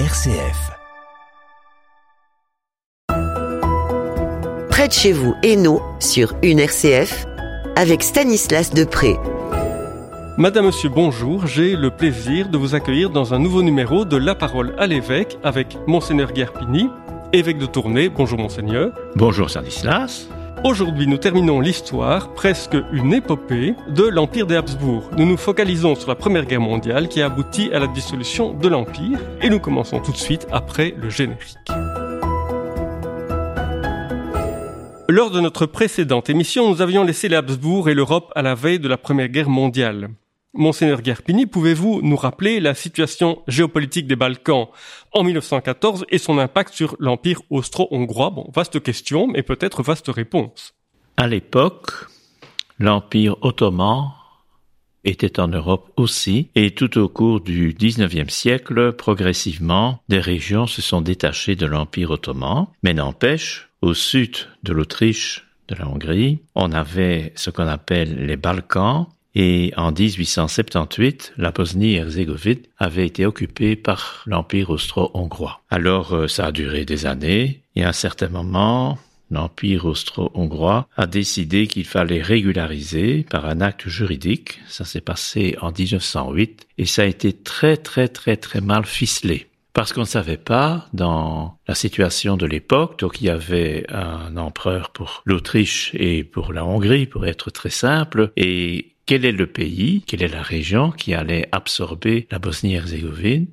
RCF. Près de chez vous, Hainaut, sur une RCF, avec Stanislas Depré. Madame, Monsieur, bonjour. J'ai le plaisir de vous accueillir dans un nouveau numéro de La Parole à l'évêque avec Monseigneur Guerpini, évêque de Tournai. Bonjour Monseigneur. Bonjour Stanislas. Aujourd'hui, nous terminons l'histoire, presque une épopée, de l'Empire des Habsbourg. Nous nous focalisons sur la Première Guerre mondiale qui a abouti à la dissolution de l'Empire et nous commençons tout de suite après le générique. Lors de notre précédente émission, nous avions laissé les Habsbourg et l'Europe à la veille de la Première Guerre mondiale. Monseigneur Guerpini, pouvez-vous nous rappeler la situation géopolitique des Balkans en 1914 et son impact sur l'Empire austro-hongrois? Bon, vaste question, mais peut-être vaste réponse. À l'époque, l'Empire ottoman était en Europe aussi, et tout au cours du XIXe siècle, progressivement, des régions se sont détachées de l'Empire ottoman, mais n'empêche, au sud de l'Autriche, de la Hongrie, on avait ce qu'on appelle les Balkans, et en 1878, la Bosnie-Herzégovine avait été occupée par l'Empire austro-hongrois. Alors euh, ça a duré des années, et à un certain moment, l'Empire austro-hongrois a décidé qu'il fallait régulariser par un acte juridique. Ça s'est passé en 1908, et ça a été très très très très mal ficelé parce qu'on ne savait pas dans la situation de l'époque, donc il y avait un empereur pour l'Autriche et pour la Hongrie, pour être très simple, et quel est le pays, quelle est la région qui allait absorber la Bosnie-Herzégovine,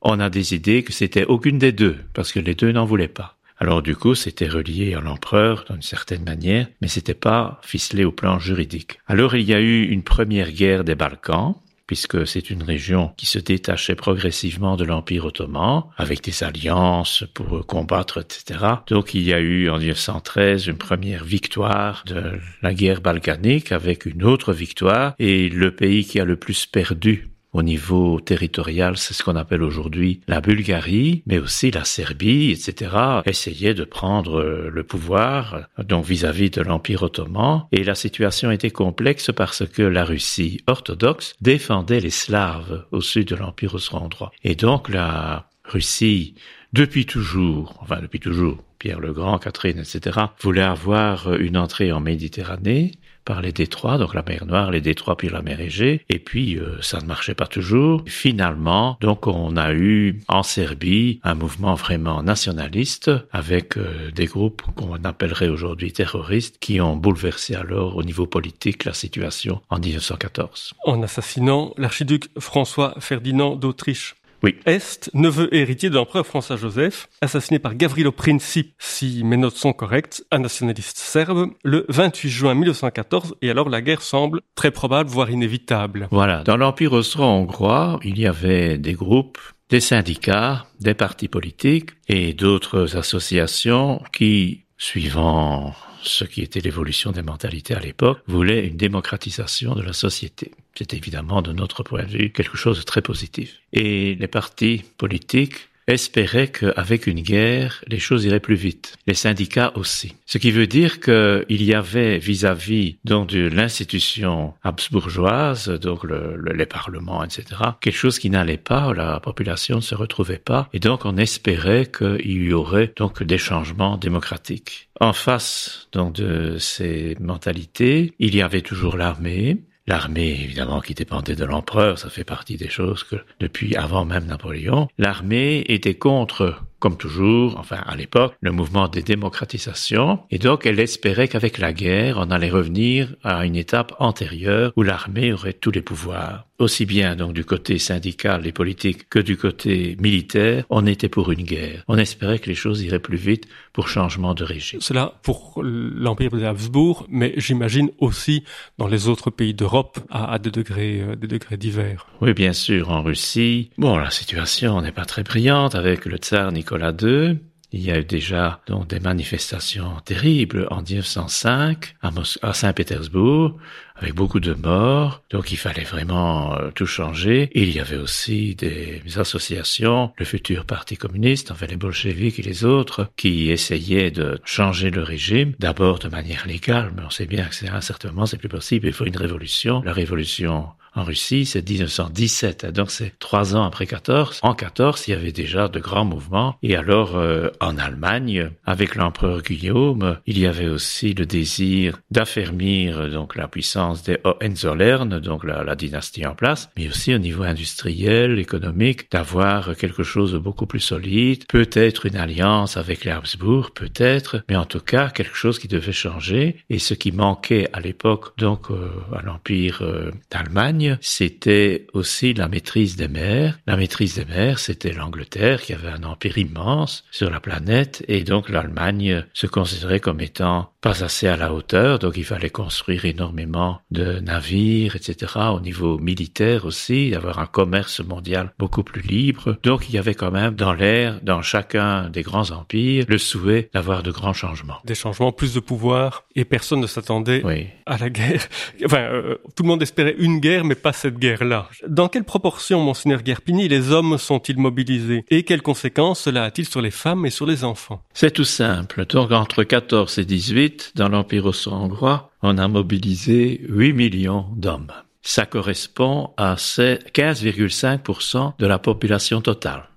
on a décidé que c'était aucune des deux, parce que les deux n'en voulaient pas. Alors du coup, c'était relié à l'empereur d'une certaine manière, mais c'était pas ficelé au plan juridique. Alors il y a eu une première guerre des Balkans, puisque c'est une région qui se détachait progressivement de l'Empire ottoman, avec des alliances pour combattre, etc. Donc il y a eu en 1913 une première victoire de la guerre balkanique avec une autre victoire, et le pays qui a le plus perdu au niveau territorial, c'est ce qu'on appelle aujourd'hui la Bulgarie, mais aussi la Serbie, etc., essayaient de prendre le pouvoir, donc vis-à-vis de l'Empire ottoman, et la situation était complexe parce que la Russie orthodoxe défendait les Slaves au sud de l'Empire austro-hongrois. Et donc la Russie, depuis toujours, enfin depuis toujours, Pierre le Grand, Catherine, etc., voulait avoir une entrée en Méditerranée, par les détroits, donc la mer Noire, les détroits, puis la mer Égée. Et puis, euh, ça ne marchait pas toujours. Finalement, donc, on a eu en Serbie un mouvement vraiment nationaliste avec euh, des groupes qu'on appellerait aujourd'hui terroristes qui ont bouleversé alors au niveau politique la situation en 1914. En assassinant l'archiduc François Ferdinand d'Autriche. Oui. Est, neveu héritier de l'empereur François-Joseph, assassiné par Gavrilo Princip, si mes notes sont correctes, un nationaliste serbe, le 28 juin 1914, et alors la guerre semble très probable, voire inévitable. Voilà. Dans l'Empire austro-hongrois, il y avait des groupes des syndicats, des partis politiques et d'autres associations qui, suivant ce qui était l'évolution des mentalités à l'époque, voulaient une démocratisation de la société. C'est évidemment, de notre point de vue, quelque chose de très positif. Et les partis politiques espéraient qu'avec une guerre, les choses iraient plus vite. Les syndicats aussi. Ce qui veut dire qu'il y avait vis-à-vis donc de l'institution habsbourgeoise, donc le, le, les parlements, etc., quelque chose qui n'allait pas, la population ne se retrouvait pas, et donc on espérait qu'il y aurait donc des changements démocratiques. En face donc de ces mentalités, il y avait toujours l'armée, L'armée, évidemment, qui dépendait de l'empereur, ça fait partie des choses que, depuis avant même Napoléon, l'armée était contre comme toujours, enfin à l'époque, le mouvement de démocratisation, et donc elle espérait qu'avec la guerre, on allait revenir à une étape antérieure où l'armée aurait tous les pouvoirs. Aussi bien donc du côté syndical et politique que du côté militaire, on était pour une guerre. On espérait que les choses iraient plus vite pour changement de régime. Cela pour l'Empire des Habsbourg, mais j'imagine aussi dans les autres pays d'Europe à, à, des degrés, euh, des degrés divers. Oui, bien sûr, en Russie. Bon, la situation n'est pas très brillante avec le tsar Nicolas Il y a eu déjà des manifestations terribles en 1905 à, à Saint-Pétersbourg avec beaucoup de morts. Donc il fallait vraiment euh, tout changer. Il y avait aussi des associations, le futur Parti communiste, enfin les bolcheviks et les autres, qui essayaient de changer le régime, d'abord de manière légale, mais on sait bien que c'est à un certain moment c'est plus possible, il faut une révolution. La révolution en Russie, c'est 1917, donc c'est trois ans après 14. En 14, il y avait déjà de grands mouvements. Et alors, euh, en Allemagne, avec l'empereur Guillaume, il y avait aussi le désir d'affermir donc la puissance des Hohenzollern, donc la, dynastie en place, mais aussi au niveau industriel, économique, d'avoir quelque chose de beaucoup plus solide, peut-être une alliance avec les Habsbourg, peut-être, mais en tout cas quelque chose qui devait changer. Et ce qui manquait à l'époque, donc euh, à l'empire euh, d'Allemagne, c'était aussi la maîtrise des mers. La maîtrise des mers, c'était l'Angleterre qui avait un empire immense sur la planète et donc l'Allemagne se considérait comme étant pas assez à la hauteur, donc il fallait construire énormément de navires, etc. Au niveau militaire aussi, avoir un commerce mondial beaucoup plus libre. Donc il y avait quand même dans l'air, dans chacun des grands empires, le souhait d'avoir de grands changements. Des changements, plus de pouvoir, et personne ne s'attendait à la guerre. Enfin, euh, tout le monde espérait une guerre, mais pas cette guerre-là. Dans quelle proportion, monseigneur Guerpini, les hommes sont-ils mobilisés? Et quelles conséquences cela a-t-il sur les femmes et sur les enfants? C'est tout simple. Donc entre 14 et 18, dans l'Empire austro-hongrois, on a mobilisé 8 millions d'hommes. Ça correspond à 15,5% de la population totale,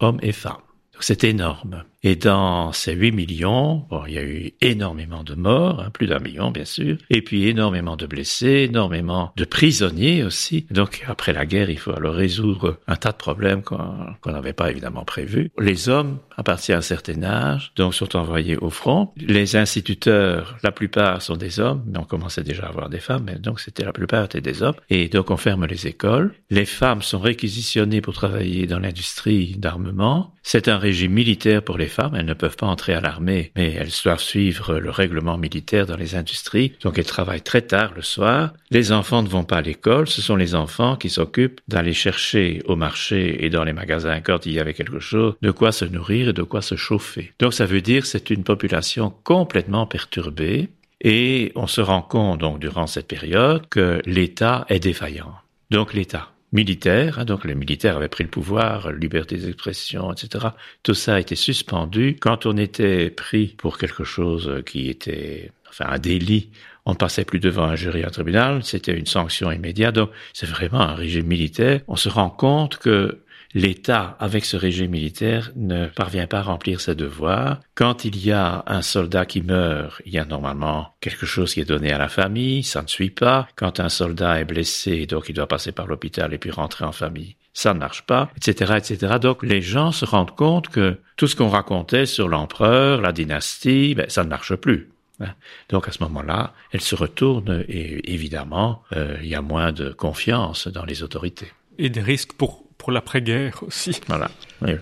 hommes et femmes. C'est énorme. Et dans ces 8 millions, il y a eu énormément de morts, hein, plus d'un million bien sûr, et puis énormément de blessés, énormément de prisonniers aussi. Donc après la guerre, il faut alors résoudre un tas de problèmes qu'on n'avait pas évidemment prévus. Les hommes, à partir d'un certain âge, donc sont envoyés au front. Les instituteurs, la plupart sont des hommes, mais on commençait déjà à avoir des femmes, mais donc c'était la plupart étaient des hommes. Et donc on ferme les écoles. Les femmes sont réquisitionnées pour travailler dans l'industrie d'armement. C'est un régime militaire pour les femmes, elles ne peuvent pas entrer à l'armée, mais elles doivent suivre le règlement militaire dans les industries, donc elles travaillent très tard le soir. Les enfants ne vont pas à l'école, ce sont les enfants qui s'occupent d'aller chercher au marché et dans les magasins quand il y avait quelque chose, de quoi se nourrir et de quoi se chauffer. Donc ça veut dire c'est une population complètement perturbée, et on se rend compte donc durant cette période que l'État est défaillant. Donc l'État militaire, hein, donc les militaires avaient pris le pouvoir, liberté d'expression, etc. Tout ça a été suspendu. Quand on était pris pour quelque chose qui était, enfin, un délit, on ne passait plus devant un jury, un tribunal, c'était une sanction immédiate. Donc, c'est vraiment un régime militaire. On se rend compte que l'État, avec ce régime militaire, ne parvient pas à remplir ses devoirs. Quand il y a un soldat qui meurt, il y a normalement quelque chose qui est donné à la famille, ça ne suit pas. Quand un soldat est blessé, donc il doit passer par l'hôpital et puis rentrer en famille, ça ne marche pas, etc., etc. Donc les gens se rendent compte que tout ce qu'on racontait sur l'empereur, la dynastie, ben, ça ne marche plus. Hein. Donc à ce moment-là, elle se retourne et évidemment, euh, il y a moins de confiance dans les autorités. Et des risques pour pour l'après-guerre aussi. Voilà, oui,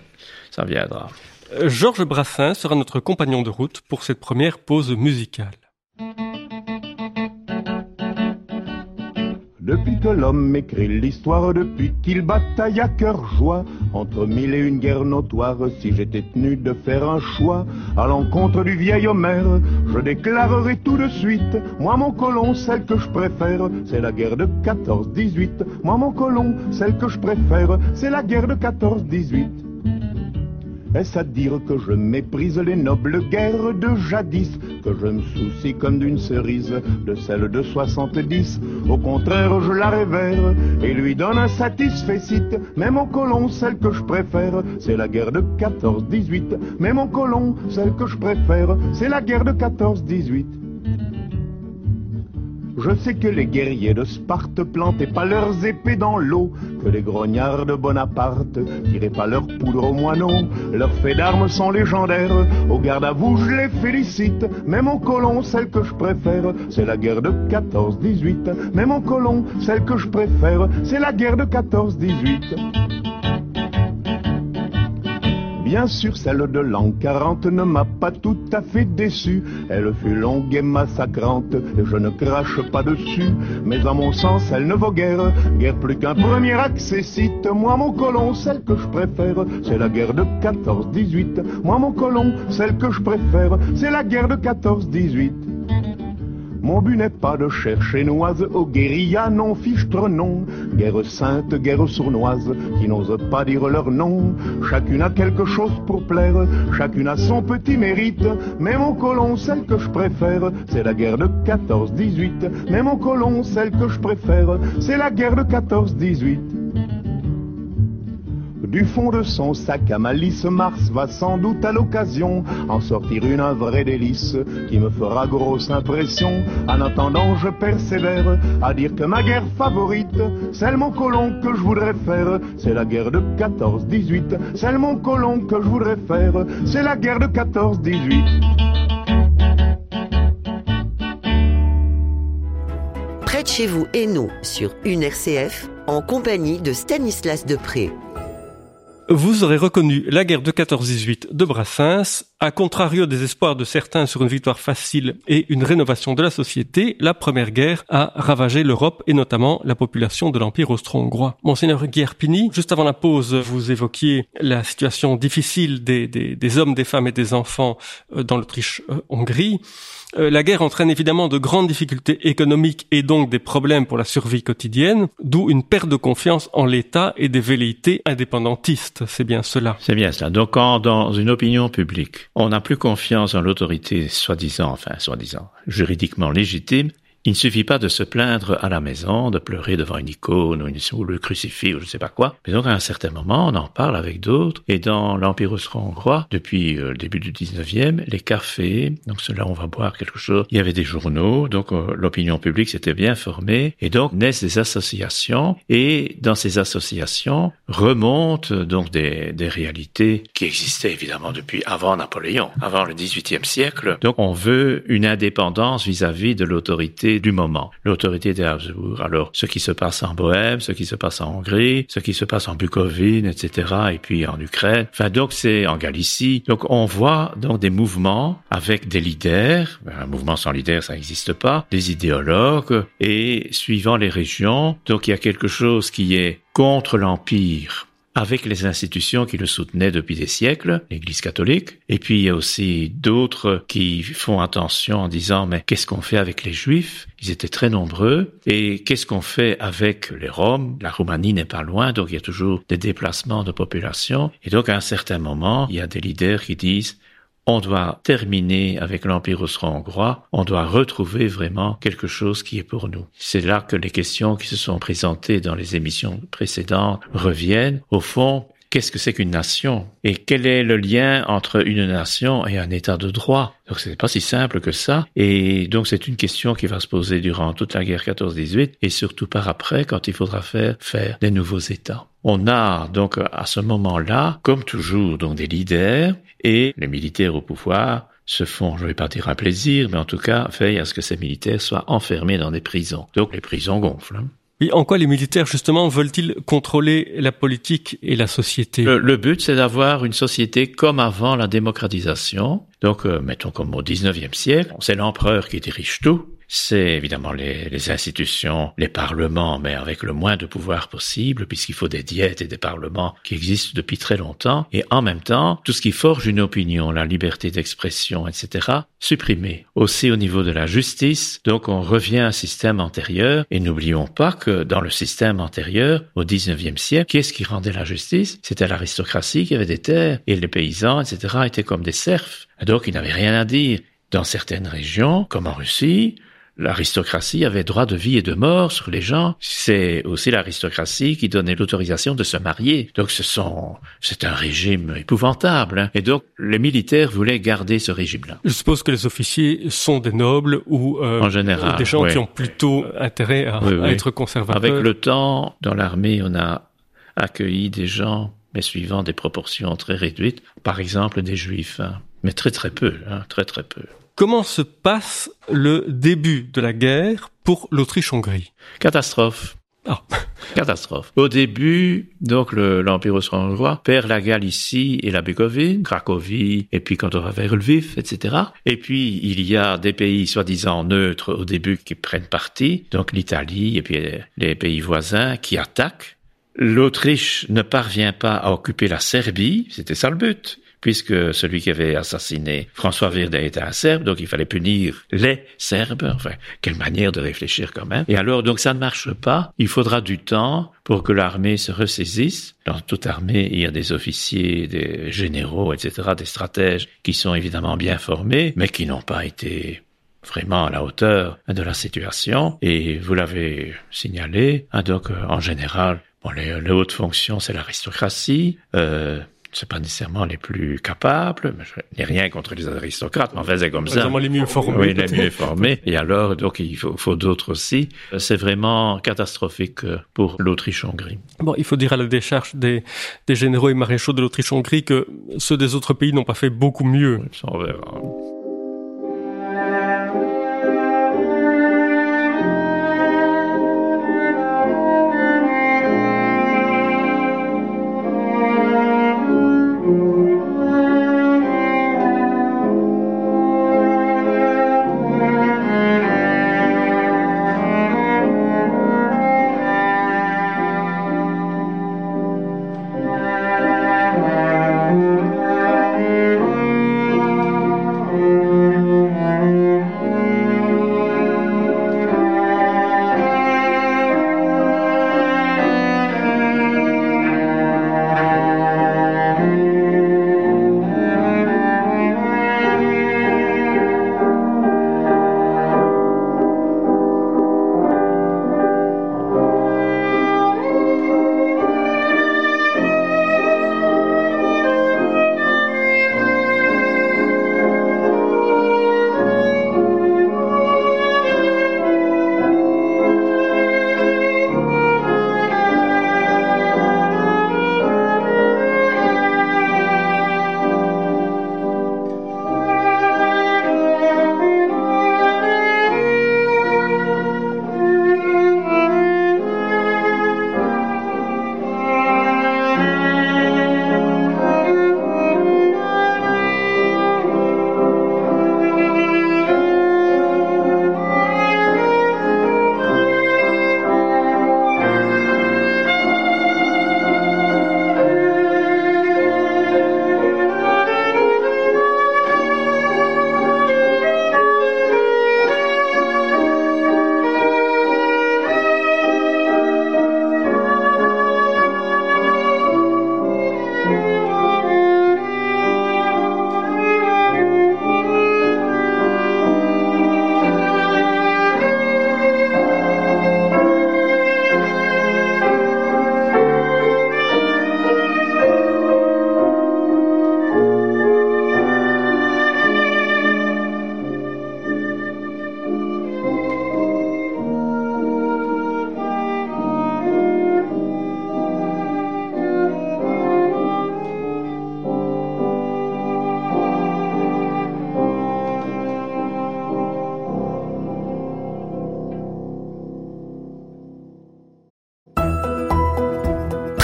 ça viendra. Euh, Georges Brassin sera notre compagnon de route pour cette première pause musicale. Depuis que l'homme écrit l'histoire, depuis qu'il bataille à cœur joie, entre mille et une guerres notoires, si j'étais tenu de faire un choix, à l'encontre du vieil Homère, je déclarerai tout de suite, moi mon colon, celle que je préfère, c'est la guerre de 14-18. Moi mon colon, celle que je préfère, c'est la guerre de 14-18. Est-ce à dire que je méprise les nobles guerres de jadis, que je me soucie comme d'une cerise de celle de 70 Au contraire, je la révère et lui donne un satisfait site. Mais mon colon, celle que je préfère, c'est la guerre de 14-18. Mais mon colon, celle que je préfère, c'est la guerre de 14-18. Je sais que les guerriers de Sparte plantaient pas leurs épées dans l'eau, que les grognards de Bonaparte tiraient pas leur poudre aux moineaux. Leurs faits d'armes sont légendaires, au garde à vous je les félicite. Mais mon colon, celle que je préfère, c'est la guerre de 14-18. Mais mon colon, celle que je préfère, c'est la guerre de 14-18. Bien sûr, celle de l'an 40 ne m'a pas tout à fait déçu. Elle fut longue et massacrante, et je ne crache pas dessus. Mais à mon sens, elle ne vaut guère, guère plus qu'un premier accessite. Moi, mon colon, celle que je préfère, c'est la guerre de 14-18. Moi, mon colon, celle que je préfère, c'est la guerre de 14-18. Mon but n'est pas de chercher noise aux guérillas non fichtre non. Guerre sainte, guerre sournoise, qui n'ose pas dire leur nom. Chacune a quelque chose pour plaire, chacune a son petit mérite. Mais mon colon, celle que je préfère, c'est la guerre de 14-18. Mais mon colon, celle que je préfère, c'est la guerre de 14-18. Du fond de son sac à malice, Mars va sans doute à l'occasion en sortir une un vrai délice qui me fera grosse impression. En attendant, je persévère à dire que ma guerre favorite, celle mon colon que je voudrais faire, c'est la guerre de 14-18. Celle mon colon que je voudrais faire, c'est la guerre de 14-18. Près de chez vous et nous sur une RCF en compagnie de Stanislas Depré. Vous aurez reconnu la guerre de 14-18 de Brassens. À contrario des espoirs de certains sur une victoire facile et une rénovation de la société, la première guerre a ravagé l'Europe et notamment la population de l'Empire austro-hongrois. Monseigneur Guerpini, juste avant la pause, vous évoquiez la situation difficile des, des hommes, des femmes et des enfants euh, dans l'Autriche-Hongrie. Euh, la guerre entraîne évidemment de grandes difficultés économiques et donc des problèmes pour la survie quotidienne, d'où une perte de confiance en l'État et des velléités indépendantistes. C'est bien cela. C'est bien cela. Donc quand dans une opinion publique, on n'a plus confiance en l'autorité soi-disant, enfin soi-disant, juridiquement légitime, il ne suffit pas de se plaindre à la maison, de pleurer devant une icône ou, une, ou le crucifix ou je ne sais pas quoi. Mais donc à un certain moment, on en parle avec d'autres. Et dans l'Empire austro-hongrois, depuis euh, le début du 19e, les cafés, donc cela on va boire quelque chose, il y avait des journaux, donc euh, l'opinion publique s'était bien formée. Et donc naissent des associations. Et dans ces associations remontent donc des, des réalités qui existaient évidemment depuis avant Napoléon, avant le 18e siècle. Donc on veut une indépendance vis-à-vis -vis de l'autorité du moment, l'autorité des Habsbourg. Alors, ce qui se passe en Bohème, ce qui se passe en Hongrie, ce qui se passe en Bucovine, etc., et puis en Ukraine. Enfin, donc c'est en Galicie. Donc on voit donc des mouvements avec des leaders. Un mouvement sans leader, ça n'existe pas. Des idéologues et suivant les régions. Donc il y a quelque chose qui est contre l'empire avec les institutions qui le soutenaient depuis des siècles, l'Église catholique, et puis il y a aussi d'autres qui font attention en disant mais qu'est-ce qu'on fait avec les Juifs? Ils étaient très nombreux, et qu'est-ce qu'on fait avec les Roms? La Roumanie n'est pas loin, donc il y a toujours des déplacements de population, et donc à un certain moment, il y a des leaders qui disent on doit terminer avec l'Empire austro-hongrois, on doit retrouver vraiment quelque chose qui est pour nous. C'est là que les questions qui se sont présentées dans les émissions précédentes reviennent. Au fond, qu'est-ce que c'est qu'une nation? Et quel est le lien entre une nation et un état de droit? Donc c'est pas si simple que ça et donc c'est une question qui va se poser durant toute la guerre 14-18 et surtout par après quand il faudra faire faire des nouveaux états. On a donc à ce moment-là, comme toujours, donc des leaders et les militaires au pouvoir se font, je vais pas dire un plaisir, mais en tout cas, veillent à ce que ces militaires soient enfermés dans des prisons. Donc les prisons gonflent. Hein. Oui, en quoi les militaires, justement, veulent-ils contrôler la politique et la société? Le, le but, c'est d'avoir une société comme avant la démocratisation. Donc, euh, mettons comme au 19e siècle, c'est l'empereur qui dirige tout, c'est évidemment les, institutions, les parlements, mais avec le moins de pouvoir possible, puisqu'il faut des diètes et des parlements qui existent depuis très longtemps, et en même temps, tout ce qui forge une opinion, la liberté d'expression, etc., supprimé. Aussi au niveau de la justice, donc on revient à un système antérieur, et n'oublions pas que dans le système antérieur, au 19e siècle, qu'est-ce qui rendait la justice? C'était l'aristocratie qui avait des terres, et les paysans, etc., étaient comme des serfs. Donc ils n'avaient rien à dire. Dans certaines régions, comme en Russie, l'aristocratie avait droit de vie et de mort sur les gens. C'est aussi l'aristocratie qui donnait l'autorisation de se marier. Donc ce sont, c'est un régime épouvantable. Hein. Et donc les militaires voulaient garder ce régime-là. Je suppose que les officiers sont des nobles ou euh, en général, des gens qui ont plutôt intérêt à, à être conservateurs. Avec le temps, dans l'armée, on a accueilli des gens, mais suivant des proportions très réduites. Par exemple, des juifs, hein. mais très très peu, hein, très très peu. Comment se passe le début de la guerre pour l'Autriche-Hongrie? Catastrophe. Ah. Catastrophe. Au début, donc l'Empire austro-hongrois perd la Galicie et la Bucovine, Cracovie, et puis quand on va vers Lviv, etc. Et puis il y a des pays soi-disant neutres au début qui prennent parti, donc l'Italie et puis les pays voisins qui attaquent. L'Autriche ne parvient pas à occuper la Serbie, c'était ça le but puisque celui qui avait assassiné François Verdet était un Serbe, donc il fallait punir les Serbes. Enfin, quelle manière de réfléchir quand même. Et alors, donc ça ne marche pas. Il faudra du temps pour que l'armée se ressaisisse. Dans toute armée, il y a des officiers, des généraux, etc., des stratèges qui sont évidemment bien formés, mais qui n'ont pas été vraiment à la hauteur de la situation. Et vous l'avez signalé, hein, donc en général, les hautes fonctions, c'est l'aristocratie. Euh, c'est pas nécessairement les plus capables, mais je n'ai rien contre les aristocrates, mais enfin c'est comme ça. les mieux formés. Oui, les mieux formés. Et alors, donc il faut, faut d'autres aussi. C'est vraiment catastrophique pour l'Autriche-Hongrie. Bon, il faut dire à la décharge des, des généraux et maréchaux de l'Autriche-Hongrie que ceux des autres pays n'ont pas fait beaucoup mieux. Ça, on verra.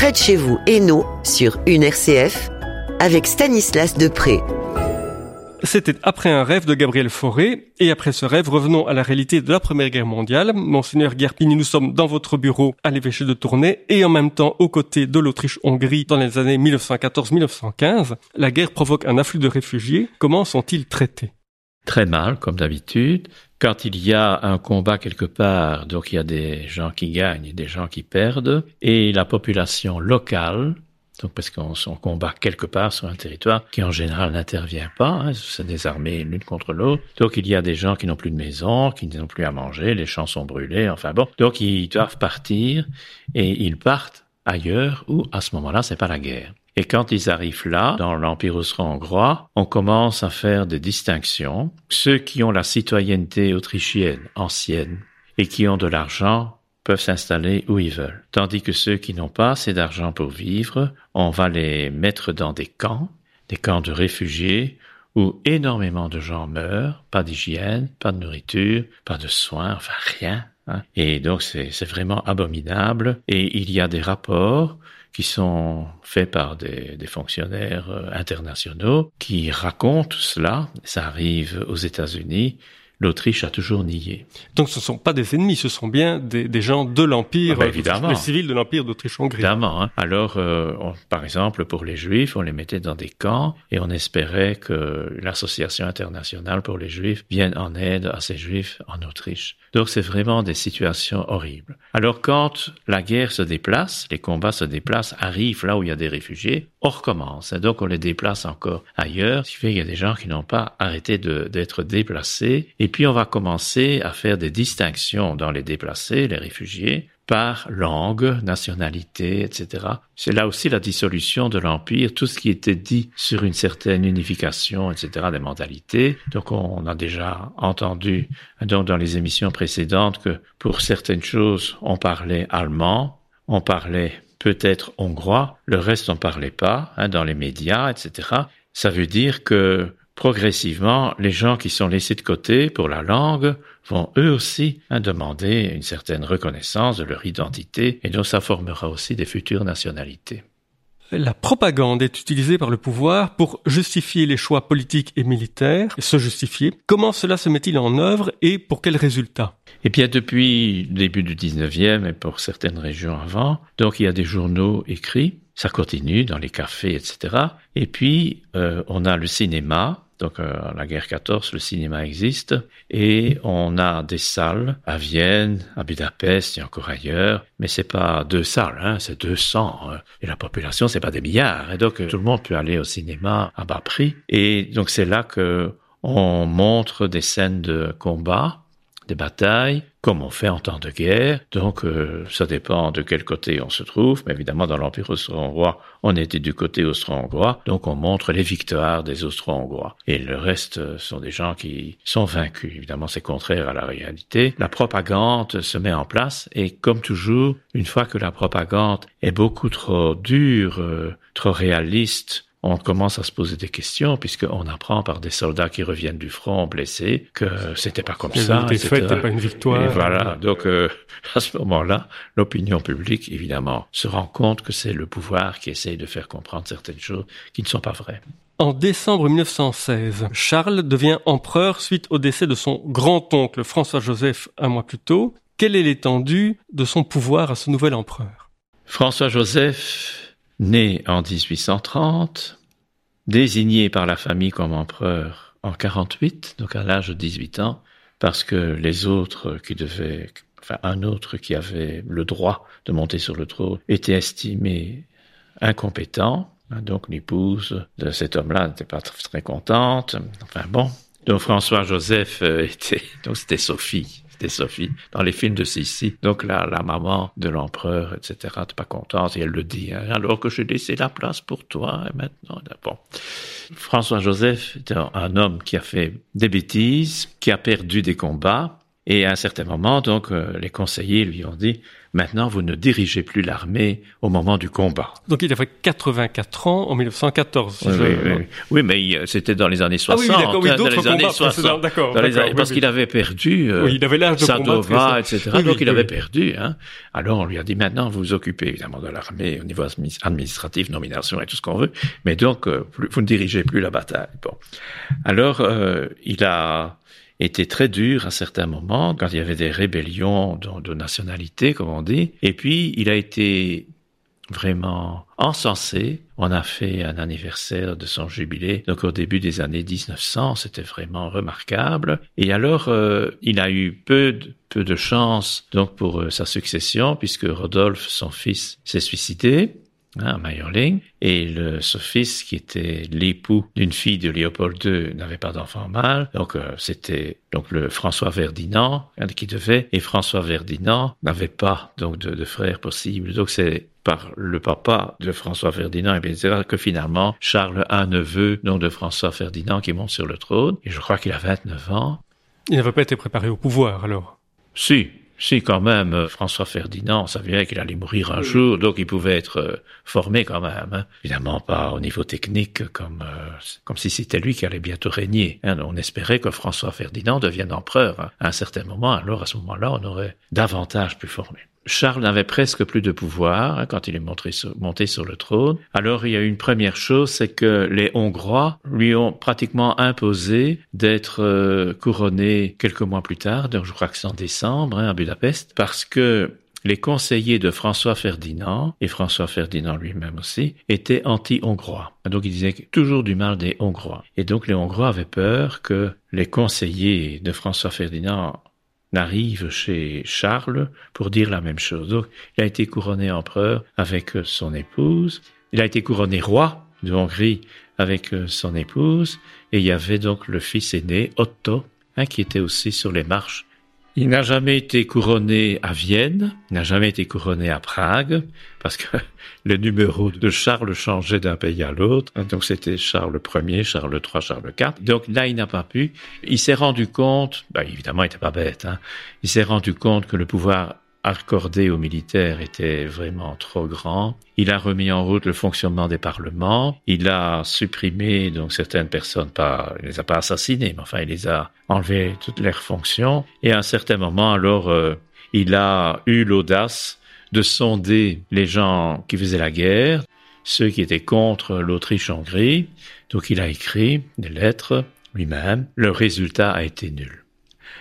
De chez vous, sur une RCF, avec Stanislas. C'était après un rêve de Gabriel Fauré, et après ce rêve, revenons à la réalité de la Première Guerre mondiale. Monseigneur Guerpini, nous sommes dans votre bureau à l'évêché de Tournai, et en même temps aux côtés de l'Autriche-Hongrie dans les années 1914-1915. La guerre provoque un afflux de réfugiés. Comment sont-ils traités? Très mal, comme d'habitude. Quand il y a un combat quelque part, donc il y a des gens qui gagnent et des gens qui perdent, et la population locale, donc parce qu'on on combat quelque part sur un territoire qui en général n'intervient pas, hein, c'est des armées l'une contre l'autre. Donc il y a des gens qui n'ont plus de maison, qui n'ont plus à manger, les champs sont brûlés, enfin bon. Donc ils doivent partir et ils partent ailleurs où à ce moment-là c'est pas la guerre. Et quand ils arrivent là, dans l'Empire austro-hongrois, on commence à faire des distinctions. Ceux qui ont la citoyenneté autrichienne ancienne et qui ont de l'argent peuvent s'installer où ils veulent. Tandis que ceux qui n'ont pas assez d'argent pour vivre, on va les mettre dans des camps, des camps de réfugiés, où énormément de gens meurent, pas d'hygiène, pas de nourriture, pas de soins, enfin rien. hein. Et donc c'est c'est vraiment abominable. Et il y a des rapports qui sont faits par des, des fonctionnaires euh, internationaux qui racontent cela. Ça arrive aux États-Unis. l'Autriche a toujours nié. Donc ce ne sont pas des ennemis, ce sont bien des, gens de l'Empire, ah bah, évidemment. les civils de l'Empire d'Autriche-Hongrie. Évidemment. Hein. Alors, euh, par exemple, pour les Juifs, on les mettait dans des camps et on espérait que l'Association internationale pour les Juifs vienne en aide à ces Juifs en Autriche. Donc c'est vraiment des situations horribles. Alors quand la guerre se déplace, les combats se déplacent, arrivent là où il y a des réfugiés, on recommence. Et donc on les déplace encore ailleurs, ce qui fait qu'il y a des gens qui n'ont pas arrêté d'être déplacés. Et puis on va commencer à faire des distinctions dans les déplacés, les réfugiés, par langue, nationalité, etc. C'est là aussi la dissolution de l'Empire, tout ce qui était dit sur une certaine unification, etc., des mentalités. Donc on a déjà entendu donc dans les émissions précédentes que pour certaines choses, on parlait allemand, on parlait peut-être hongrois, le reste on parlait pas, hein, dans les médias, etc. Ça veut dire que progressivement, les gens qui sont laissés de côté pour la langue vont eux aussi hein, demander une certaine reconnaissance de leur identité et donc ça formera aussi des futures nationalités. La propagande est utilisée par le pouvoir pour justifier les choix politiques et militaires, se justifier. Comment cela se met-il en œuvre et pour quels résultats Eh bien, depuis le début du 19e et pour certaines régions avant, donc il y a des journaux écrits, ça continue dans les cafés, etc. Et puis, euh, on a le cinéma, donc euh, la guerre 14, le cinéma existe. Et on a des salles à Vienne, à Budapest et encore ailleurs, mais c'est pas deux salles, hein, c'est 200 hein. et la population c'est pas des milliards. Et donc tout le monde peut aller au cinéma à bas prix. Et donc c'est là que on montre des scènes de combat des batailles, comme on fait en temps de guerre. Donc, euh, ça dépend de quel côté on se trouve. Mais évidemment, dans l'Empire austro-hongrois, on était du côté austro-hongrois. Donc, on montre les victoires des austro-hongrois. Et le reste euh, sont des gens qui sont vaincus. Évidemment, c'est contraire à la réalité. La propagande se met en place. Et comme toujours, une fois que la propagande est beaucoup trop dure, euh, trop réaliste, on commence à se poser des questions puisqu'on apprend par des soldats qui reviennent du front blessés que c'était pas comme ça. C'était pas une victoire. Et voilà. Donc euh, à ce moment-là, l'opinion publique évidemment se rend compte que c'est le pouvoir qui essaye de faire comprendre certaines choses qui ne sont pas vraies. En décembre 1916, Charles devient empereur suite au décès de son grand-oncle François-Joseph un mois plus tôt. Quelle est l'étendue de son pouvoir à ce nouvel empereur? François-Joseph Né en 1830, désigné par la famille comme empereur en 48, donc à l'âge de 18 ans, parce que les autres qui devaient, enfin un autre qui avait le droit de monter sur le trône était estimé incompétent, donc l'épouse de cet homme-là n'était pas très contente. Enfin bon, donc François Joseph euh, était, donc c'était Sophie, c'était Sophie, dans les films de Sissi. Donc la, la maman de l'empereur, etc., n'est pas contente et elle le dit. Hein, alors que j'ai laissé la place pour toi et maintenant, bon. François Joseph était un homme qui a fait des bêtises, qui a perdu des combats, et à un certain moment, donc, euh, les conseillers lui ont dit, Maintenant, vous ne dirigez plus l'armée au moment du combat. Donc il avait 84 ans en 1914. Oui, oui, oui. mais c'était dans les années 60. Ah oui, d'accord, oui, d'autres combats 60, d'accord. Parce qu'il avait perdu euh, il avait l'âge de Sadova, etc. donc il avait perdu. Hein. Alors on lui a dit maintenant vous vous occupez évidemment de l'armée au niveau administratif, nomination et tout ce qu'on veut, mais donc euh, vous ne dirigez plus la bataille. Bon. Alors euh, il a était très dur à certains moments, quand il y avait des rébellions de, nationalité, comme on dit. Et puis, il a été vraiment encensé. On a fait un anniversaire de son jubilé, donc au début des années 1900, c'était vraiment remarquable. Et alors, euh, il a eu peu de, peu de chance donc pour euh, sa succession, puisque Rodolphe, son fils, s'est suicidé hein, Meyerling, et le, ce fils qui était l'époux d'une fille de Léopold II n'avait pas d'enfant mâle, donc euh, c'était donc le François Ferdinand hein, qui devait, et François Ferdinand n'avait pas donc de, de frère possible, donc c'est par le papa de François Ferdinand, et bien que finalement Charles a un neveu donc de François Ferdinand qui monte sur le trône, et je crois qu'il a 29 ans. Il n'avait pas été préparé au pouvoir alors? Si, si, quand même, euh, François Ferdinand savait qu'il allait mourir un jour, donc il pouvait être euh, formé quand même. Hein. Évidemment pas au niveau technique, comme euh, comme si c'était lui qui allait bientôt régner. Hein. On espérait que François Ferdinand devienne empereur hein. à un certain moment. Alors à ce moment-là, on aurait davantage pu former. Charles n'avait presque plus de pouvoir hein, quand il est monté sur, le trône. Alors il y a une première chose, c'est que les Hongrois lui ont pratiquement imposé d'être euh, couronné quelques mois plus tard, donc je crois que c'est en décembre hein, à Budapest, parce que les conseillers de François Ferdinand, et François Ferdinand lui-même aussi, étaient anti-hongrois. Donc ils disaient toujours du mal des Hongrois. Et donc les Hongrois avaient peur que les conseillers de François Ferdinand n'arrivent chez Charles pour dire la même chose. Donc il a été couronné empereur avec son épouse. Il a été couronné roi de Hongrie avec son épouse. Et il y avait donc le fils aîné, Otto, hein, qui était aussi sur les marches il n'a jamais été couronné à Vienne, il n'a jamais été couronné à Prague, parce que le numéro de Charles changeait d'un pays à l'autre. Donc c'était Charles Ier, Charles III, Charles IV. Donc là, il n'a pas pu. Il s'est rendu compte, ben, évidemment, il n'était pas bête, hein, il s'est rendu compte que le pouvoir accordé aux militaires était vraiment trop grand. Il a remis en route le fonctionnement des parlements. Il a supprimé donc certaines personnes, pas, il les a pas assassinées, mais enfin il les a enlevé toutes leurs fonctions. Et à un certain moment, alors, euh, il a eu l'audace de sonder les gens qui faisaient la guerre, ceux qui étaient contre l'Autriche-Hongrie. Donc il a écrit des lettres lui-même. Le résultat a été nul.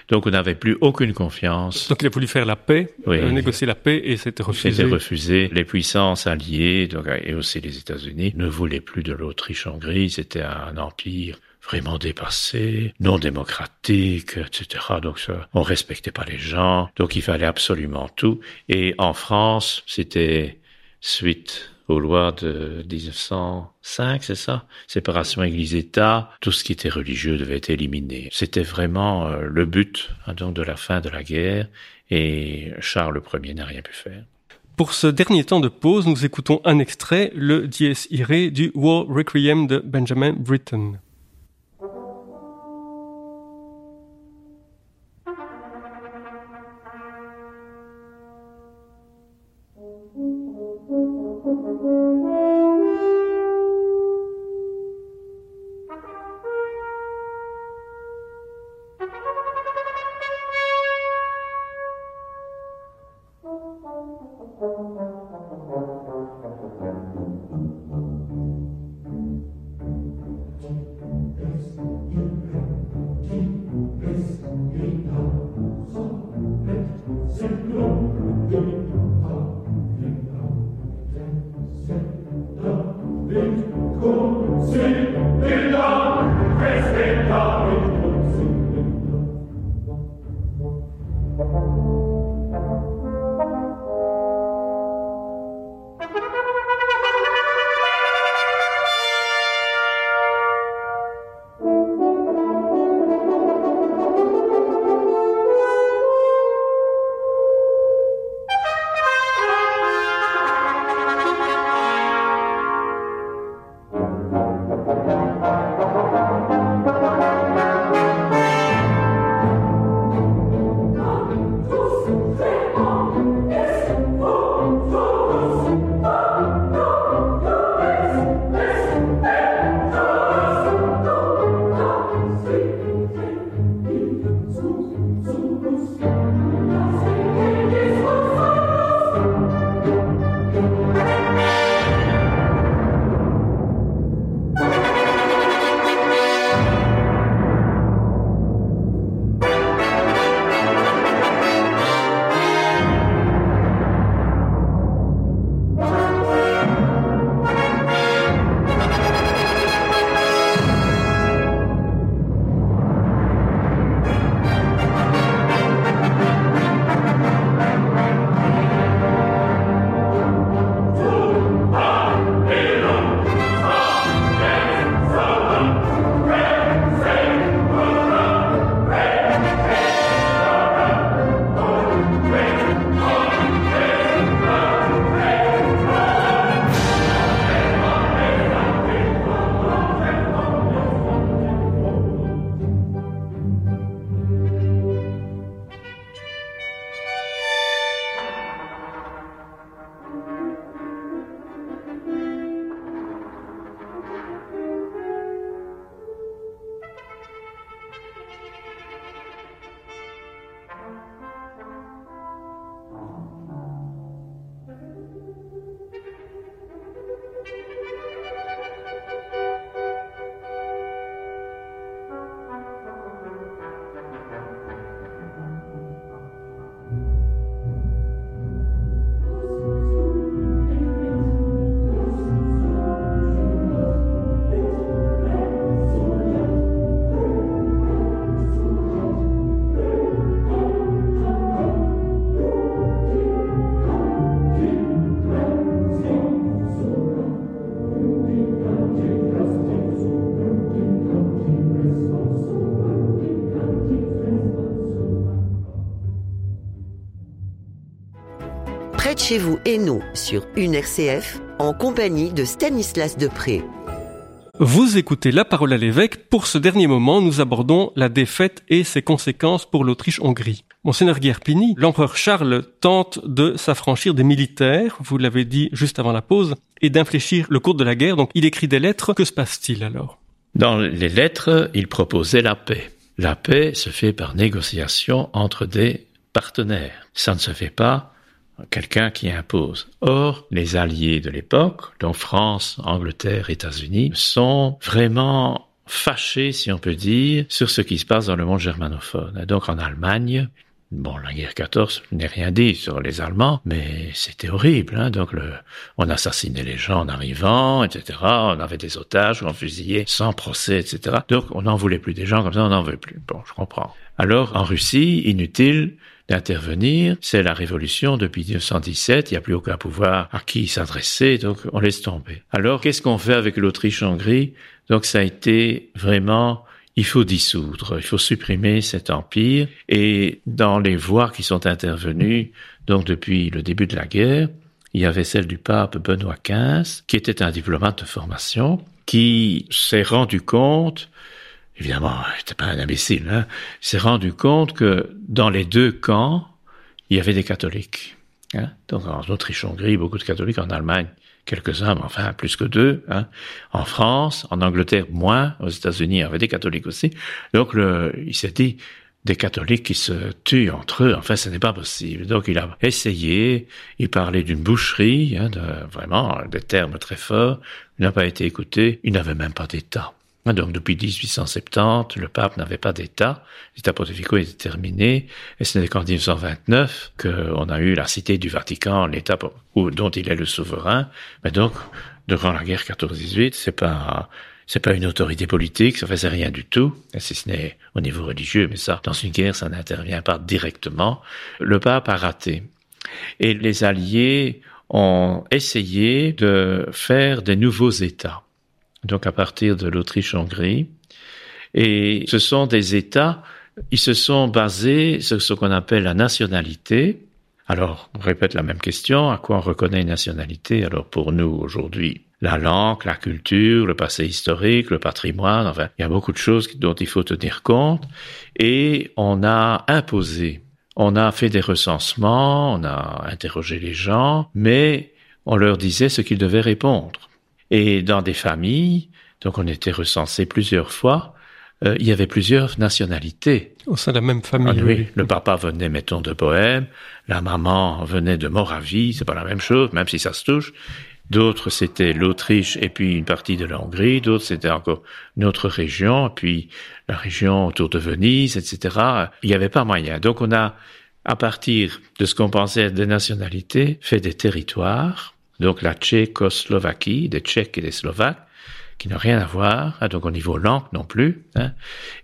Donc on n'avait plus aucune confiance. Donc il a voulu faire la paix, euh, négocier la paix et c'était refusé. C'était refusé. Les puissances alliées, donc, et aussi les États-Unis, ne voulaient plus de l'Autriche-Hongrie. C'était un empire vraiment dépassé, non démocratique, etc. Donc ça, on respectait pas les gens. Donc il fallait absolument tout. Et en France, c'était suite aux lois de 1905, c'est ça? Séparation Église-État, tout ce qui était religieux devait être éliminé. C'était vraiment euh, le but hein, donc de la fin de la guerre et Charles Ier n'a rien pu faire. Pour ce dernier temps de pause, nous écoutons un extrait, le Dies Irae du War Requiem de Benjamin Britten. Chez vous et nous sur une RCF en compagnie de Stanislas Depré. Vous écoutez La Parole à l'évêque. Pour ce dernier moment, nous abordons la défaite et ses conséquences pour l'Autriche-Hongrie. Monseigneur Guerpini, l'empereur Charles tente de s'affranchir des militaires, vous l'avez dit juste avant la pause, et d'infléchir le cours de la guerre. Donc il écrit des lettres. Que se passe-t-il alors? Dans les lettres, il proposait la paix. La paix se fait par négociation entre des partenaires. Ça ne se fait pas quelqu'un qui impose. Or, les alliés de l'époque, dont France, Angleterre, États-Unis, sont vraiment fâchés, si on peut dire, sur ce qui se passe dans le monde germanophone. donc en Allemagne, Bon, la guerre 14 n'est rien dit sur les Allemands, mais c'était horrible. Hein donc, le, on assassinait les gens en arrivant, etc. On avait des otages, on fusillait sans procès, etc. Donc, on n'en voulait plus des gens comme ça, on n'en veut plus. Bon, je comprends. Alors, en Russie, inutile d'intervenir. C'est la révolution depuis 1917. Il n'y a plus aucun pouvoir à qui s'adresser, donc on laisse tomber. Alors, qu'est-ce qu'on fait avec l'Autriche-Hongrie? Donc, ça a été vraiment il faut dissoudre, il faut supprimer cet empire. Et dans les voies qui sont intervenues, donc depuis le début de la guerre, il y avait celle du pape Benoît XV, qui était un diplomate de formation, qui s'est rendu compte évidemment, il n'était pas un imbécile, hein, s'est rendu compte que dans les deux camps, il y avait des catholiques. Hein. Donc en Autriche-Hongrie, beaucoup de catholiques, en Allemagne, quelques-uns, mais enfin plus que deux. Hein. En France, en Angleterre, moins. Aux États-Unis, il y avait des catholiques aussi. Donc le, il s'est dit, des catholiques qui se tuent entre eux. Enfin, ce n'est pas possible. Donc, il a essayé. Il parlait d'une boucherie, hein, de, vraiment des termes très forts. Il n'a pas été écouté. Il n'avait même pas d'État. Donc depuis 1870, le pape n'avait pas d'État, l'État pontifical était terminé, et ce n'est qu'en 1929 qu'on a eu la cité du Vatican, l'État dont il est le souverain. Mais donc, durant la guerre 14-18, c'est pas c'est pas une autorité politique, ça faisait rien du tout, si ce n'est au niveau religieux, mais ça, dans une guerre, ça n'intervient pas directement. Le pape a raté. Et les alliés ont essayé de faire des nouveaux États donc à partir de l'Autriche-Hongrie. Et ce sont des États, ils se sont basés sur ce qu'on appelle la nationalité. Alors, on répète la même question, à quoi on reconnaît une nationalité? Alors pour nous aujourd'hui, la langue, la culture, le passé historique, le patrimoine, enfin, il y a beaucoup de choses dont il faut tenir compte. Et on a imposé, on a fait des recensements, on a interrogé les gens, mais on leur disait ce qu'ils devaient répondre. Et dans des familles, donc on était recensé plusieurs fois, euh, il y avait plusieurs nationalités. Au sein de la même famille. Ah, oui. Le papa venait, mettons, de Bohème, la maman venait de Moravie, c'est pas la même chose, même si ça se touche. D'autres, c'était l'Autriche et puis une partie de la Hongrie. D'autres, c'était encore une autre région, puis la région autour de Venise, etc. Il n'y avait pas moyen. Donc, on a, à partir de ce qu'on pensait être des nationalités, fait des territoires donc la Tchécoslovaquie, des Tchèques et des Slovaques, qui n'ont rien à voir, hein, donc au niveau langue non plus. Hein.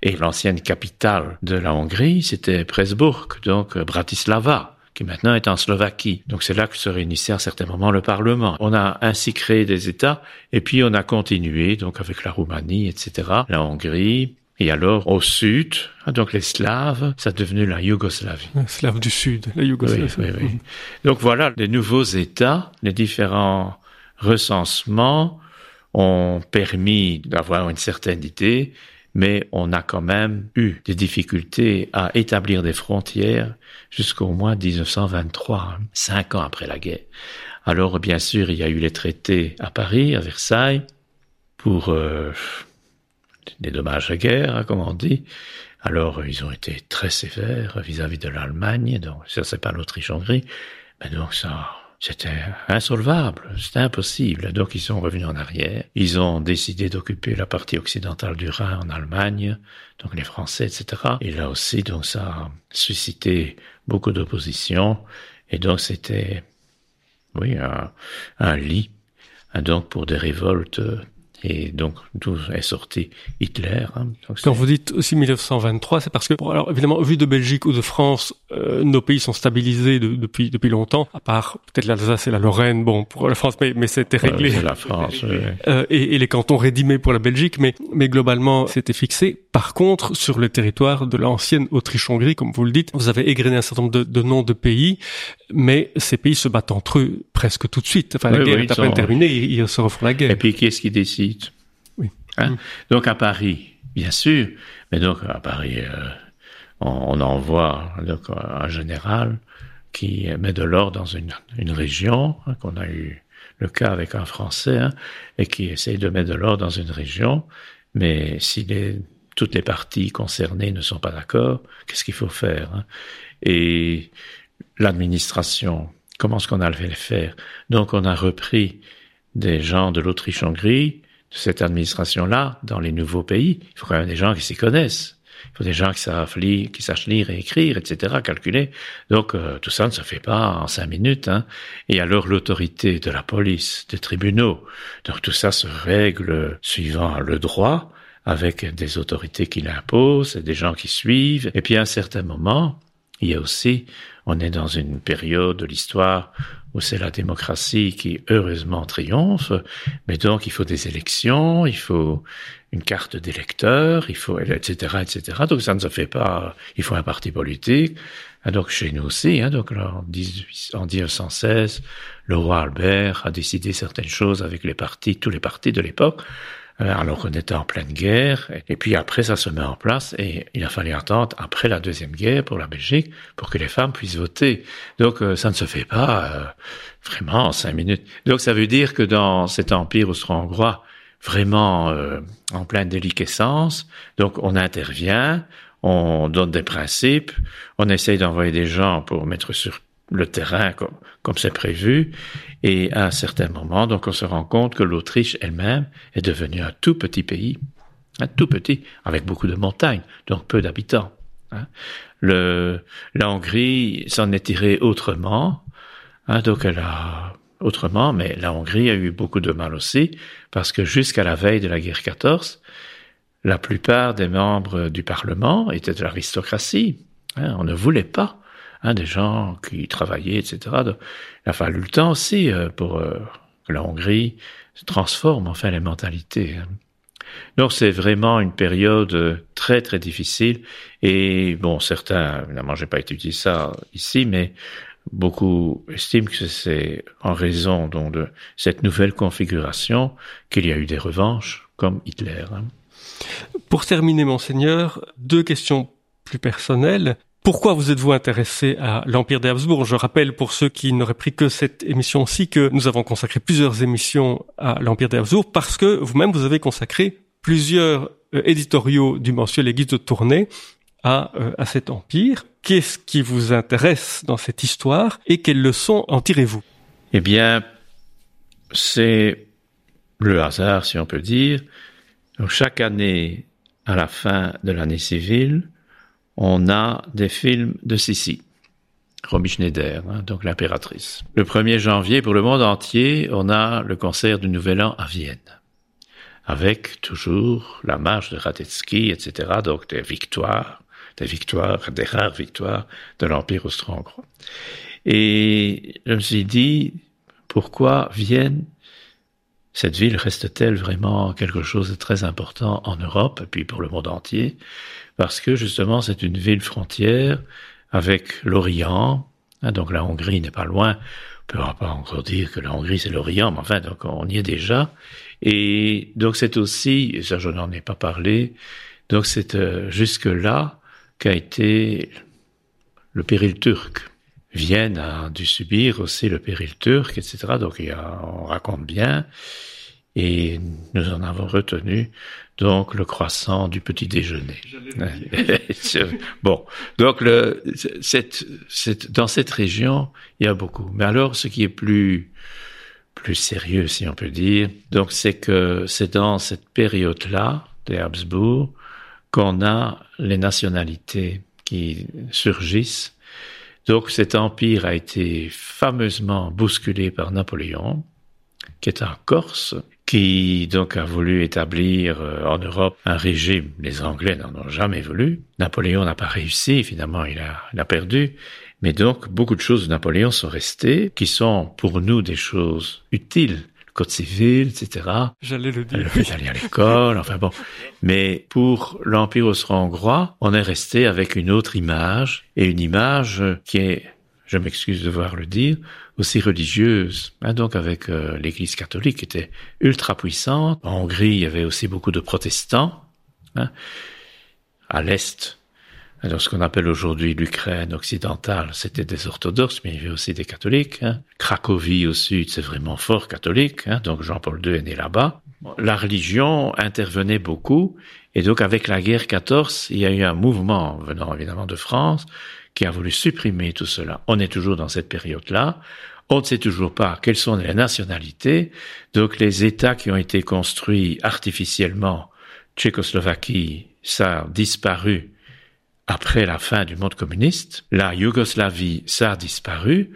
Et l'ancienne capitale de la Hongrie, c'était Presbourg, donc euh, Bratislava, qui maintenant est en Slovaquie. Donc c'est là que se réunissait à un certain moment le Parlement. On a ainsi créé des États, et puis on a continué, donc avec la Roumanie, etc., la Hongrie, et alors, au sud, hein, donc les Slaves, ça a devenu la Yougoslavie. Les Slaves du sud, la Yougoslavie. Oui, oui, oui. Donc voilà, les nouveaux États, les différents recensements ont permis d'avoir une certaine idée, mais on a quand même eu des difficultés à établir des frontières jusqu'au mois 1923, cinq ans après la guerre. Alors, bien sûr, il y a eu les traités à Paris, à Versailles, pour euh, des dommages de guerre, hein, comme on dit. Alors, ils ont été très sévères vis-à-vis de l'Allemagne, donc ça, c'est pas l'Autriche-Hongrie. Mais donc, ça, c'était insolvable, c'était impossible. Donc, ils sont revenus en arrière. Ils ont décidé d'occuper la partie occidentale du Rhin en Allemagne, donc les Français, etc. Et là aussi, donc, ça a suscité beaucoup d'opposition. Et donc, c'était, oui, un, lit, hein, donc, pour des révoltes Et donc, d'où est sorti Hitler. Hein. Quand vous dites aussi 1923, c'est parce que, alors évidemment, vu de Belgique ou de France, euh, nos pays sont stabilisés depuis depuis longtemps, à part peut-être l'Alsace et la Lorraine, bon, pour la France, mais, mais c'était réglé. c'est la France, oui. euh, et, et, les cantons rédimés pour la Belgique, mais, mais globalement, c'était fixé. Par contre, sur le territoire de l'ancienne Autriche-Hongrie, comme vous le dites, vous avez égrené un certain nombre de, de noms de pays, mais ces pays se battent entre eux presque tout de suite. Enfin, la guerre est à peine terminée, ils, ils se refont la guerre. Et puis, qui est-ce qui décide? oui. Hein? Mm. Donc à Paris, bien sûr, mais donc à Paris, euh, on, on, envoie donc, un général qui met de l'ordre dans une, une région, hein, qu'on a eu le cas avec un Français, hein, et qui essaye de mettre de l'ordre dans une région, mais si les, toutes les parties concernées ne sont pas d'accord, qu'est-ce qu'il faut faire? Et l'administration, comment est-ce qu'on a fait le faire? Donc on a repris des gens de l'Autriche-Hongrie, cette administration-là, dans les nouveaux pays. Il faut quand même des gens qui s'y connaissent. Il faut des gens qui savent lire, qui sachent lire et écrire, etc., calculer. Donc euh, tout ça ne se fait pas en cinq minutes. Hein. Et alors l'autorité de la police, des tribunaux. Donc tout ça se règle suivant le droit, avec des autorités qui l'imposent, des gens qui suivent. Et puis à un certain moment, il y a aussi, on est dans une période de l'histoire où c'est la démocratie qui heureusement triomphe, mais donc il faut des élections, il faut une carte d'électeur, il faut etc etc. Donc ça ne se fait pas. Il faut un parti politique. Et donc chez nous aussi, hein, donc en, 18, en 1916, le roi Albert a décidé certaines choses avec les partis, tous les partis de l'époque. Alors qu'on était en pleine guerre, et puis après ça se met en place, et il a fallu attendre après la deuxième guerre pour la Belgique pour que les femmes puissent voter. Donc ça ne se fait pas euh, vraiment en cinq minutes. Donc ça veut dire que dans cet empire austro-hongrois, vraiment euh, en pleine déliquescence, donc on intervient, on donne des principes, on essaye d'envoyer des gens pour mettre sur le terrain comme, c'est prévu. Et à un certain moment, donc on se rend compte que l'Autriche elle-même est devenue un tout petit pays, un tout petit, avec beaucoup de montagnes, donc peu d'habitants. Hein. La Hongrie s'en est tirée autrement, hein, donc elle a autrement, mais la Hongrie a eu beaucoup de mal aussi, parce que jusqu'à la veille de la guerre 14, la plupart des membres du Parlement étaient de l'aristocratie. Hein, on ne voulait pas hein, des gens qui travaillaient, etc. Il a fallu le temps aussi euh, pour euh, que la Hongrie transforme, enfin, les mentalités. Hein. Donc c'est vraiment une période très très difficile et bon certains évidemment j'ai pas étudié ça ici mais beaucoup estiment que c'est en raison donc de cette nouvelle configuration qu'il y a eu des revanches comme Hitler. Hein. Pour terminer monseigneur, deux questions plus personnelles. Pourquoi vous êtes-vous intéressé à l'Empire des Habsbourg Je rappelle pour ceux qui n'auraient pris que cette émission-ci que nous avons consacré plusieurs émissions à l'Empire des Habsbourg parce que vous-même vous avez consacré plusieurs euh, éditoriaux du mensuel Guides de tournée à, euh, à cet empire. Qu'est-ce qui vous intéresse dans cette histoire et quelles leçons en tirez-vous? Eh bien, c'est le hasard, si on peut dire. Chaque année, à la fin de l'année civile, on a des films de Sissi. Romy Schneider, hein, donc l'impératrice. Le 1er janvier, pour le monde entier, on a le concert du Nouvel An à Vienne, avec toujours la marche de Radetzky, etc., donc des victoires, des victoires, des rares victoires de l'Empire austro-hongrois. Et je me suis dit, pourquoi Vienne? Cette ville reste-t-elle vraiment quelque chose de très important en Europe et puis pour le monde entier? Parce que justement, c'est une ville frontière avec l'Orient. Hein, donc la Hongrie n'est pas loin. On peut pas encore dire que la Hongrie c'est l'Orient, mais enfin, donc on y est déjà. Et donc c'est aussi, ça je n'en ai pas parlé, donc c'est euh, jusque-là qu'a été le péril turc. Vienne a dû subir aussi le péril turc, etc. Donc il y a, on raconte bien, et nous en avons retenu donc le croissant du petit déjeuner. bon, donc le, cette, cette, dans cette région, il y a beaucoup. Mais alors, ce qui est plus plus sérieux, si on peut dire, donc c'est que c'est dans cette période-là des Habsbourg qu'on a les nationalités qui surgissent. Donc cet empire a été fameusement bousculé par Napoléon, qui est un Corse, qui donc a voulu établir euh, en Europe un régime. Les Anglais n'en ont jamais voulu. Napoléon n'a pas réussi, finalement il a, il a perdu. Mais donc beaucoup de choses de Napoléon sont restées, qui sont pour nous des choses utiles code civil, etc. J'allais le dire. J'allais à l'école, enfin bon. Mais pour l'Empire austro-hongrois, on est resté avec une autre image, et une image qui est, je m'excuse de devoir le dire, aussi religieuse. Hein, donc avec euh, l'Église catholique qui était ultra puissante. En Hongrie, il y avait aussi beaucoup de protestants. Hein. À l'est, alors, ce qu'on appelle aujourd'hui l'Ukraine occidentale, c'était des orthodoxes, mais il y avait aussi des catholiques. Hein. Cracovie au sud, c'est vraiment fort catholique. Donc, Jean-Paul II est né là-bas. La religion intervenait beaucoup. Et donc, avec la guerre 14, il y a eu un mouvement venant évidemment de France qui a voulu supprimer tout cela. On est toujours dans cette période-là. On ne sait toujours pas quelles sont les nationalités. Donc, les États qui ont été construits artificiellement, Tchécoslovaquie, ça a disparu après la fin du monde communiste. La Yougoslavie, ça a disparu.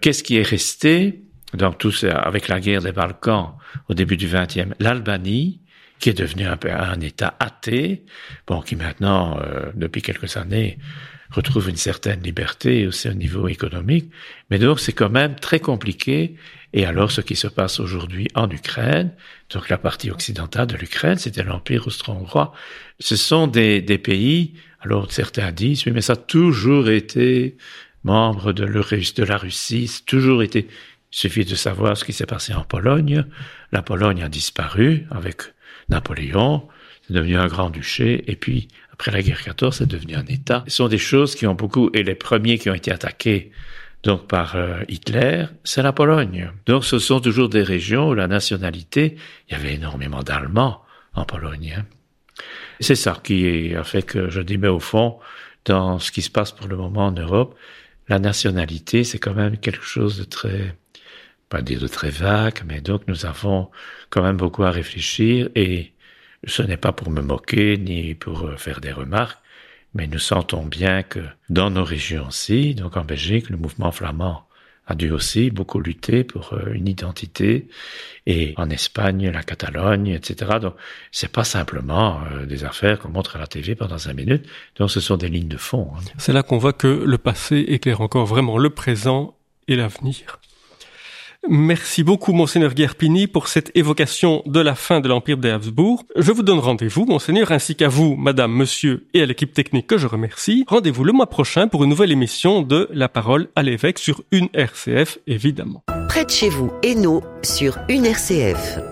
Qu'est-ce qui est resté dans tout ça, avec la guerre des Balkans au début du XXe L'Albanie, qui est devenue un, un État athée, bon, qui maintenant, euh, depuis quelques années, retrouve une certaine liberté aussi au niveau économique. Mais donc, c'est quand même très compliqué. Et alors, ce qui se passe aujourd'hui en Ukraine, donc la partie occidentale de l'Ukraine, c'était l'Empire austro-hongrois. Ce sont des, des pays alors certains disent, oui, mais ça a toujours été membre de, la Russie, ça a toujours été... Il suffit de savoir ce qui s'est passé en Pologne. La Pologne a disparu avec Napoléon, c'est devenu un grand-duché, et puis après la guerre 14, c'est devenu un État. Ce sont des choses qui ont beaucoup, et les premiers qui ont été attaqués donc par euh, Hitler, c'est la Pologne. Donc ce sont toujours des régions où la nationalité, il y avait énormément d'Allemands en Pologne. Hein. C'est ça qui a fait que je dis, mais au fond, dans ce qui se passe pour le moment en Europe, la nationalité, c'est quand même quelque chose de très, pas dire de très vague, mais donc nous avons quand même beaucoup à réfléchir et ce n'est pas pour me moquer ni pour euh, faire des remarques, mais nous sentons bien que dans nos régions aussi, donc en Belgique, le mouvement flamand a dû aussi beaucoup lutter pour euh, une identité et en Espagne, la Catalogne, etc. Donc, c'est pas simplement euh, des affaires qu'on montre à la TV pendant cinq minutes. Donc, ce sont des lignes de fond. Hein. C'est là qu'on voit que le passé éclaire encore vraiment le présent et l'avenir. Merci beaucoup, Monseigneur Guerpini, pour cette évocation de la fin de l'Empire des Habsbourg. Je vous donne rendez-vous, Monseigneur, ainsi qu'à vous, Madame, Monsieur, et à l'équipe technique que je remercie. Rendez-vous le mois prochain pour une nouvelle émission de La parole à l'évêque sur une RCF, évidemment. Près de chez vous, Hainaut, sur une RCF.